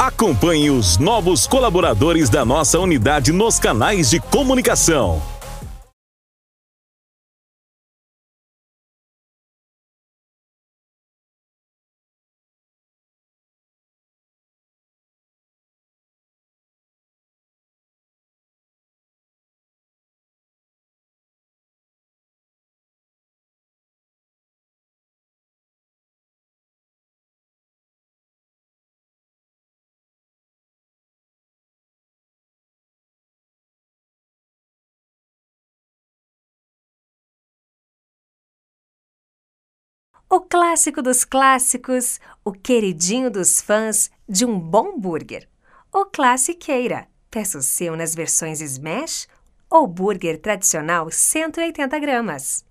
Acompanhe os novos colaboradores da nossa unidade nos canais de comunicação. O clássico dos clássicos, o queridinho dos fãs de um bom burger. O Classiqueira. Peça o seu nas versões Smash ou burger tradicional 180 gramas.